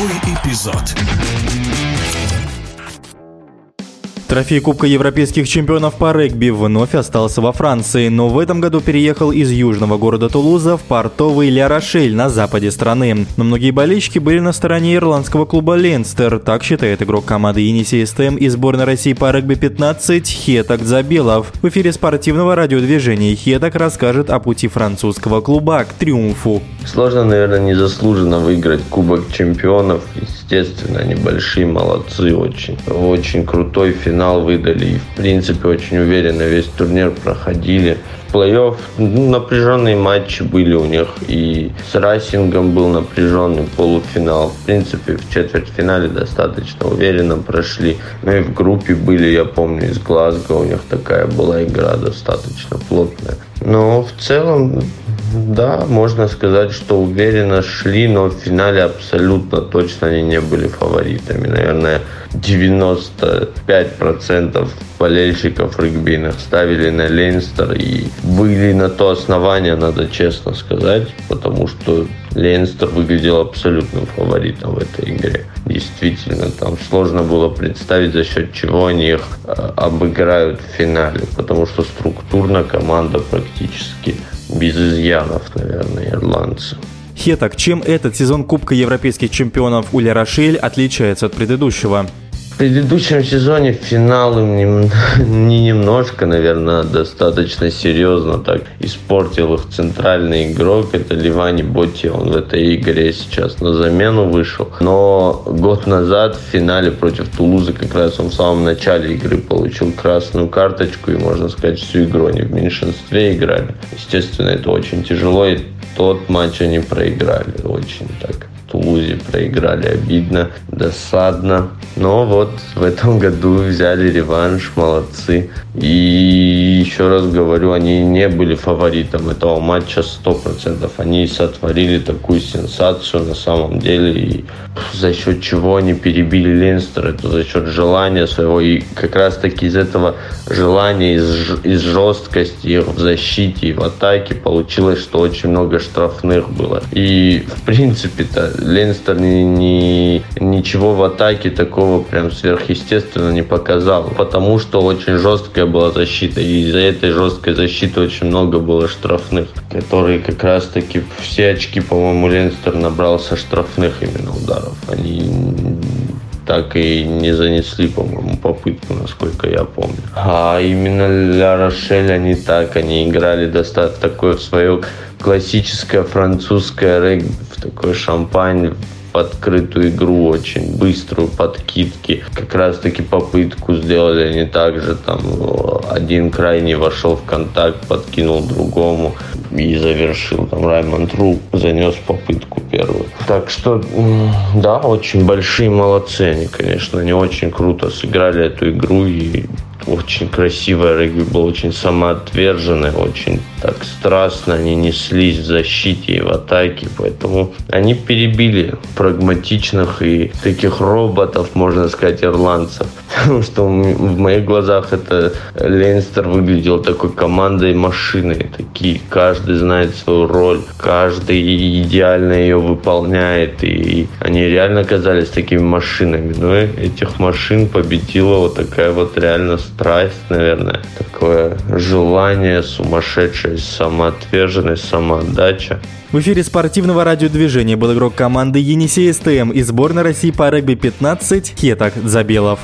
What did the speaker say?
Новый эпизод. Трофей Кубка Европейских чемпионов по регби вновь остался во Франции, но в этом году переехал из южного города Тулуза в портовый Ля-Рошель на западе страны. Но многие болельщики были на стороне ирландского клуба Ленстер, так считает игрок команды Енисей СТМ и сборной России по регби-15 Хетак Забелов. В эфире спортивного радиодвижения Хетак расскажет о пути французского клуба к триумфу. Сложно, наверное, незаслуженно выиграть Кубок чемпионов. Естественно, они большие молодцы очень. Очень крутой финал выдали. И, в принципе, очень уверенно весь турнир проходили. Плей-офф напряженные матчи были у них. И с Райсингом был напряженный полуфинал. В принципе, в четвертьфинале достаточно уверенно прошли. Ну и в группе были, я помню, из Глазго у них такая была игра достаточно плотная. Но в целом да, можно сказать, что уверенно шли, но в финале абсолютно точно они не были фаворитами. Наверное, 95% болельщиков регбийных ставили на Лейнстер и были на то основание, надо честно сказать, потому что Лейнстер выглядел абсолютным фаворитом в этой игре. Действительно, там сложно было представить, за счет чего они их э, обыграют в финале, потому что структурно команда практически без изъянов, наверное, ирландцы. Хетак, чем этот сезон Кубка Европейских чемпионов Уля Рошель отличается от предыдущего? Предыдущем сезоне финал им не, не немножко, наверное, достаточно серьезно так испортил их центральный игрок. Это Ливани Боти. Он в этой игре сейчас на замену вышел. Но год назад в финале против Тулузы как раз он в самом начале игры получил красную карточку. И, можно сказать, всю игру они в меньшинстве играли. Естественно, это очень тяжело. И тот матч они проиграли. Очень так Тулузе проиграли обидно, досадно. Но вот в этом году взяли реванш, молодцы. И еще раз говорю, они не были фаворитом этого матча 100%. Они сотворили такую сенсацию на самом деле. И за счет чего они перебили Линстер, это за счет желания своего. И как раз таки из этого желания, из, из жесткости в защите и в атаке получилось, что очень много штрафных было. И в принципе-то Ленстер ни, ни, ничего в атаке такого прям сверхъестественно не показал, потому что очень жесткая была защита, и из-за этой жесткой защиты очень много было штрафных, которые как раз-таки все очки, по-моему, Ленстер набрал со штрафных именно ударов. Они так и не занесли, по-моему, попытку, насколько я помню. А именно Ля Рошель они так, они играли достаточно такое в свое классическое французское регби, в такой шампань, открытую игру, очень быструю, подкидки. Как раз таки попытку сделали они также, там один крайний вошел в контакт, подкинул другому и завершил. Там Раймонд Ру занес попытку первую. Так что, да, очень большие молодцы они, конечно, они очень круто сыграли эту игру и очень красивая регби была, очень самоотверженная, очень так страстно они неслись в защите и в атаке, поэтому они перебили прагматичных и таких роботов, можно сказать, ирландцев. Потому что в моих глазах это Ленстер выглядел такой командой машиной. Такие, каждый знает свою роль, каждый идеально ее выполняет. И они реально казались такими машинами. Но этих машин победила вот такая вот реально страсть, наверное. Такое желание сумасшедшее, самоотверженность, самоотдача. В эфире спортивного радиодвижения был игрок команды Енисей СТМ из сборной России по регби-15 Хетак Забелов.